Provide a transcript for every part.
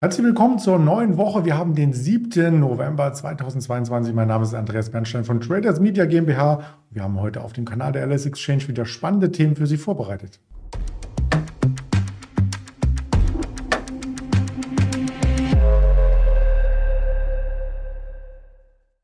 Herzlich willkommen zur neuen Woche. Wir haben den 7. November 2022. Mein Name ist Andreas Bernstein von Traders Media GmbH. Wir haben heute auf dem Kanal der LS Exchange wieder spannende Themen für Sie vorbereitet.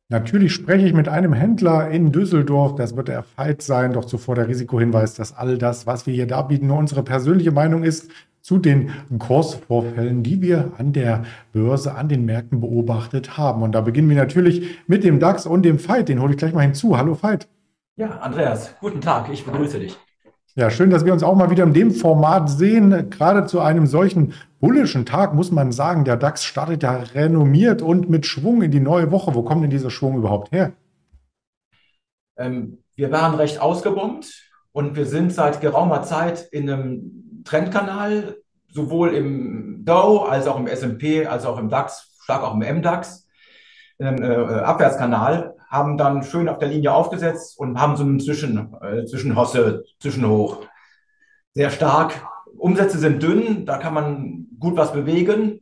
Natürlich spreche ich mit einem Händler in Düsseldorf. Das wird der Fight sein. Doch zuvor der Risikohinweis, dass all das, was wir hier darbieten, nur unsere persönliche Meinung ist zu den Kursvorfällen, die wir an der Börse, an den Märkten beobachtet haben. Und da beginnen wir natürlich mit dem DAX und dem Fight. Den hole ich gleich mal hinzu. Hallo Fight. Ja, Andreas, guten Tag. Ich begrüße dich. Ja, schön, dass wir uns auch mal wieder in dem Format sehen. Gerade zu einem solchen bullischen Tag muss man sagen, der DAX startet ja renommiert und mit Schwung in die neue Woche. Wo kommt denn dieser Schwung überhaupt her? Ähm, wir waren recht ausgebombt und wir sind seit geraumer Zeit in einem Trendkanal, sowohl im Dow als auch im S&P, als auch im DAX, stark auch im MDAX, ähm, äh, Abwärtskanal, haben dann schön auf der Linie aufgesetzt und haben so einen Zwischen, äh, Zwischenhosse, Zwischenhoch. Sehr stark. Umsätze sind dünn, da kann man gut was bewegen,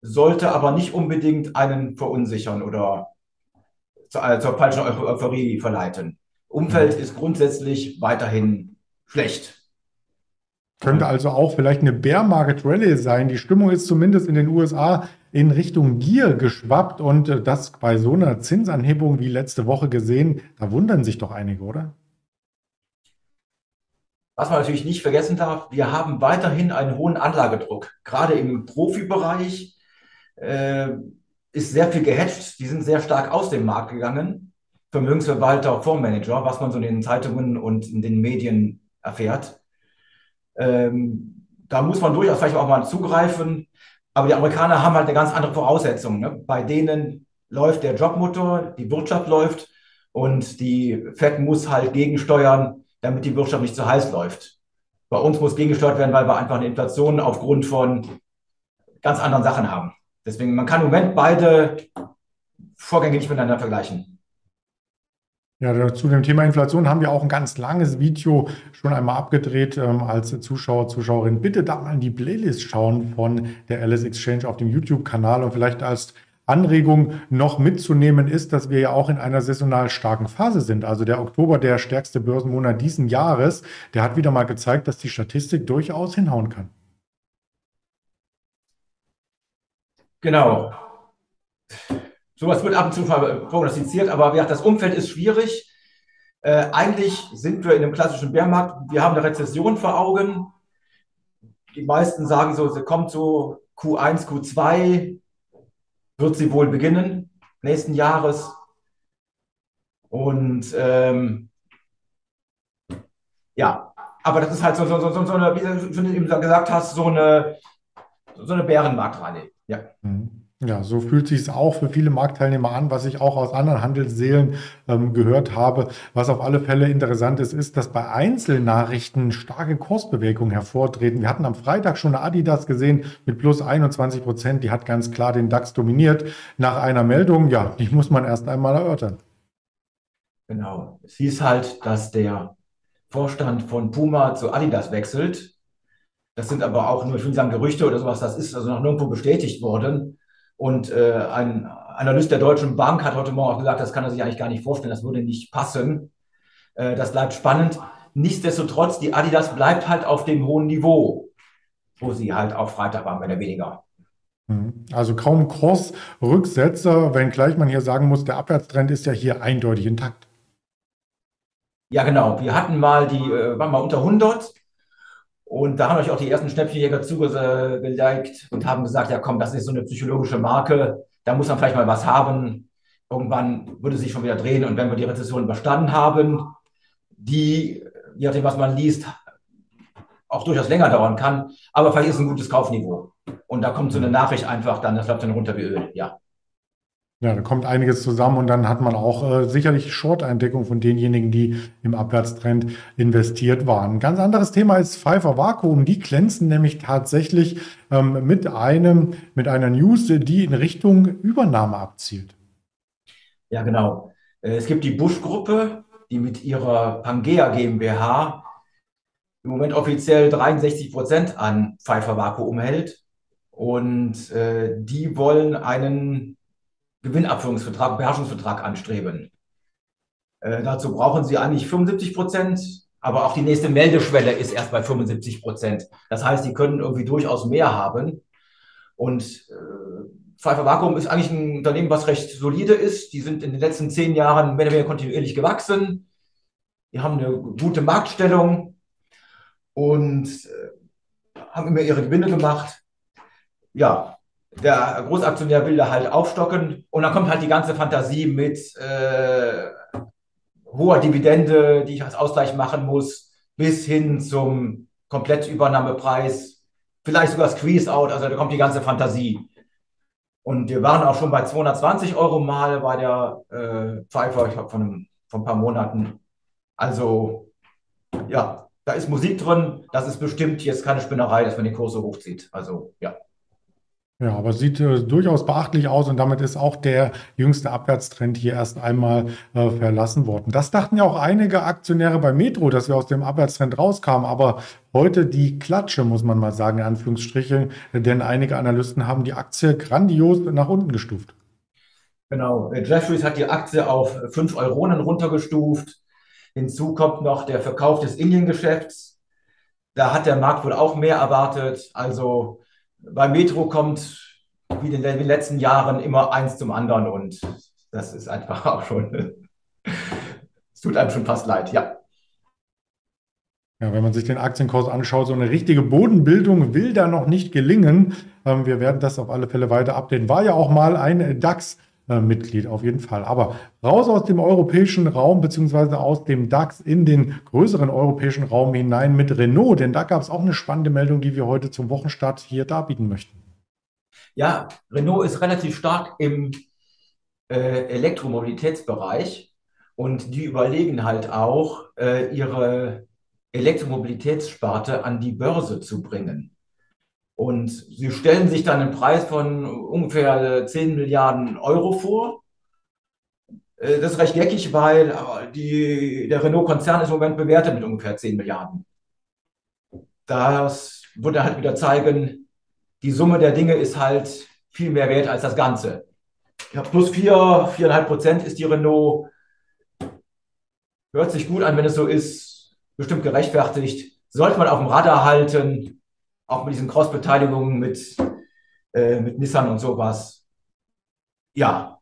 sollte aber nicht unbedingt einen verunsichern oder zur, äh, zur falschen Euphorie verleiten. Umfeld ist grundsätzlich weiterhin schlecht. Könnte also auch vielleicht eine Bear Market Rally sein. Die Stimmung ist zumindest in den USA in Richtung Gier geschwappt und äh, das bei so einer Zinsanhebung wie letzte Woche gesehen, da wundern sich doch einige, oder? Was man natürlich nicht vergessen darf, wir haben weiterhin einen hohen Anlagedruck. Gerade im Profibereich äh, ist sehr viel gehatcht. Die sind sehr stark aus dem Markt gegangen. Vermögensverwalter, Fondsmanager, was man so in den Zeitungen und in den Medien erfährt. Ähm, da muss man durchaus vielleicht auch mal zugreifen. Aber die Amerikaner haben halt eine ganz andere Voraussetzung. Ne? Bei denen läuft der Jobmotor, die Wirtschaft läuft und die FED muss halt gegensteuern, damit die Wirtschaft nicht zu heiß läuft. Bei uns muss gegengesteuert werden, weil wir einfach eine Inflation aufgrund von ganz anderen Sachen haben. Deswegen, man kann im Moment beide Vorgänge nicht miteinander vergleichen. Ja, zu dem Thema Inflation haben wir auch ein ganz langes Video schon einmal abgedreht ähm, als Zuschauer, Zuschauerin. Bitte da mal in die Playlist schauen von der Alice Exchange auf dem YouTube-Kanal und vielleicht als Anregung noch mitzunehmen ist, dass wir ja auch in einer saisonal starken Phase sind. Also der Oktober, der stärkste Börsenmonat diesen Jahres, der hat wieder mal gezeigt, dass die Statistik durchaus hinhauen kann. Genau. Sowas wird ab und zu prognostiziert, aber ja, das Umfeld ist schwierig. Äh, eigentlich sind wir in einem klassischen Bärmarkt. Wir haben eine Rezession vor Augen. Die meisten sagen so, sie kommt so Q1, Q2, wird sie wohl beginnen, nächsten Jahres. Und ähm, ja, aber das ist halt so, so, so, so eine, wie du eben gesagt hast, so eine, so eine Bärenmarktreihe. Ja. Mhm. Ja, so fühlt sich es auch für viele Marktteilnehmer an, was ich auch aus anderen Handelsseelen ähm, gehört habe. Was auf alle Fälle interessant ist, ist, dass bei Einzelnachrichten starke Kursbewegungen hervortreten. Wir hatten am Freitag schon eine Adidas gesehen mit plus 21 Prozent. Die hat ganz klar den DAX dominiert. Nach einer Meldung, ja, die muss man erst einmal erörtern. Genau. Es hieß halt, dass der Vorstand von Puma zu Adidas wechselt. Das sind aber auch nur, ich will sagen, Gerüchte oder sowas. Das ist also noch nirgendwo bestätigt worden. Und äh, ein Analyst der Deutschen Bank hat heute Morgen auch gesagt, das kann er sich eigentlich gar nicht vorstellen, das würde nicht passen. Äh, das bleibt spannend. Nichtsdestotrotz, die Adidas bleibt halt auf dem hohen Niveau, wo sie halt auch Freitag waren, wenn er weniger. Mhm. Also kaum Kursrücksetzer, wenngleich man hier sagen muss, der Abwärtstrend ist ja hier eindeutig intakt. Ja, genau. Wir hatten mal die, äh, waren mal unter 100 und da haben euch auch die ersten Schnäppchenjäger zugeliked und haben gesagt, ja komm, das ist so eine psychologische Marke, da muss man vielleicht mal was haben. Irgendwann würde sich schon wieder drehen und wenn wir die Rezession überstanden haben, die, je nachdem, was man liest, auch durchaus länger dauern kann, aber vielleicht ist es ein gutes Kaufniveau. Und da kommt so eine Nachricht einfach dann, das läuft dann runter wie Öl, ja. Ja, da kommt einiges zusammen und dann hat man auch äh, sicherlich Short-Eindeckung von denjenigen, die im Abwärtstrend investiert waren. Ganz anderes Thema ist Pfeiffer Vakuum. Die glänzen nämlich tatsächlich ähm, mit einem, mit einer News, die in Richtung Übernahme abzielt. Ja, genau. Äh, es gibt die Busch-Gruppe, die mit ihrer Pangea GmbH im Moment offiziell 63 Prozent an Pfeiffer Vakuum hält. Und äh, die wollen einen Gewinnabführungsvertrag, Beherrschungsvertrag anstreben. Äh, dazu brauchen sie eigentlich 75 Prozent, aber auch die nächste Meldeschwelle ist erst bei 75 Prozent. Das heißt, sie können irgendwie durchaus mehr haben. Und äh, Pfeiffer Vakuum ist eigentlich ein Unternehmen, was recht solide ist. Die sind in den letzten zehn Jahren mehr oder weniger kontinuierlich gewachsen. Die haben eine gute Marktstellung und äh, haben immer ihre Gewinne gemacht. Ja, der Großaktionär will da halt aufstocken und dann kommt halt die ganze Fantasie mit äh, hoher Dividende, die ich als Ausgleich machen muss, bis hin zum Komplettübernahmepreis, vielleicht sogar Squeeze-Out, also da kommt die ganze Fantasie. Und wir waren auch schon bei 220 Euro mal bei der äh, Pfeiffer, ich glaube, von, von ein paar Monaten. Also, ja, da ist Musik drin. Das ist bestimmt jetzt keine Spinnerei, dass man die Kurse hochzieht. Also, ja. Ja, aber sieht äh, durchaus beachtlich aus und damit ist auch der jüngste Abwärtstrend hier erst einmal äh, verlassen worden. Das dachten ja auch einige Aktionäre bei Metro, dass wir aus dem Abwärtstrend rauskamen, aber heute die Klatsche, muss man mal sagen, in Anführungsstrichen, denn einige Analysten haben die Aktie grandios nach unten gestuft. Genau, Jeffries hat die Aktie auf 5 Euronen runtergestuft. Hinzu kommt noch der Verkauf des Indiengeschäfts. Da hat der Markt wohl auch mehr erwartet. Also bei Metro kommt wie in den letzten Jahren immer eins zum anderen und das ist einfach auch schon, es tut einem schon fast leid, ja. Ja, wenn man sich den Aktienkurs anschaut, so eine richtige Bodenbildung will da noch nicht gelingen. Ähm, wir werden das auf alle Fälle weiter updaten. War ja auch mal ein DAX. Mitglied auf jeden Fall. Aber raus aus dem europäischen Raum beziehungsweise aus dem DAX in den größeren europäischen Raum hinein mit Renault, denn da gab es auch eine spannende Meldung, die wir heute zum Wochenstart hier darbieten möchten. Ja, Renault ist relativ stark im äh, Elektromobilitätsbereich und die überlegen halt auch, äh, ihre Elektromobilitätssparte an die Börse zu bringen. Und sie stellen sich dann einen Preis von ungefähr 10 Milliarden Euro vor. Äh, das ist recht geckig, weil die, der Renault-Konzern ist im Moment bewertet mit ungefähr 10 Milliarden. Das würde halt wieder zeigen, die Summe der Dinge ist halt viel mehr wert als das Ganze. Ja, plus 4, 4,5 Prozent ist die Renault. Hört sich gut an, wenn es so ist. Bestimmt gerechtfertigt. Sollte man auf dem Radar halten auch mit diesen Cross-Beteiligungen mit, äh, mit Nissan und sowas. Ja,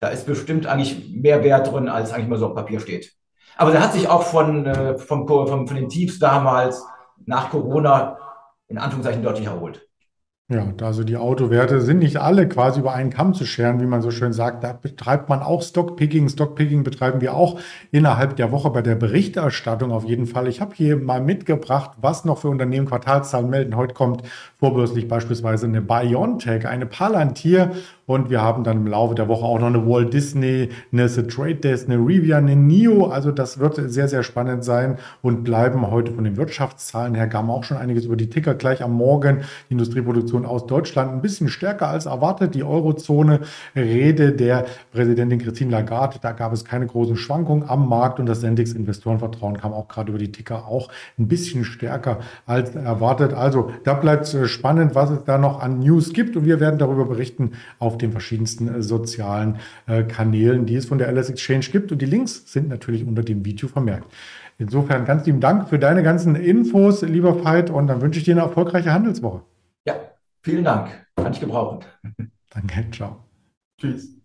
da ist bestimmt eigentlich mehr Wert drin, als eigentlich mal so auf Papier steht. Aber der hat sich auch von, äh, von, von, von den Tiefs damals nach Corona in Anführungszeichen deutlich erholt. Ja, also die Autowerte sind nicht alle quasi über einen Kamm zu scheren, wie man so schön sagt. Da betreibt man auch Stockpicking. Stockpicking betreiben wir auch innerhalb der Woche bei der Berichterstattung auf jeden Fall. Ich habe hier mal mitgebracht, was noch für Unternehmen Quartalszahlen melden. Heute kommt vorbörslich beispielsweise eine BioNTech, eine Palantir und wir haben dann im Laufe der Woche auch noch eine Walt Disney, eine The Trade Desk, eine Rivian, eine NIO. Also das wird sehr, sehr spannend sein und bleiben heute von den Wirtschaftszahlen her. Gaben auch schon einiges über die Ticker gleich am Morgen. Die Industrieproduktion aus Deutschland ein bisschen stärker als erwartet. Die Eurozone, Rede der Präsidentin Christine Lagarde. Da gab es keine großen Schwankungen am Markt und das Sendix Investorenvertrauen kam auch gerade über die Ticker auch ein bisschen stärker als erwartet. Also da bleibt es spannend, was es da noch an News gibt und wir werden darüber berichten auf auf den verschiedensten äh, sozialen äh, Kanälen, die es von der LS Exchange gibt. Und die Links sind natürlich unter dem Video vermerkt. Insofern ganz lieben Dank für deine ganzen Infos, lieber Veit, und dann wünsche ich dir eine erfolgreiche Handelswoche. Ja, vielen Dank. Kann ich gebrauchen. Danke, ciao. Tschüss.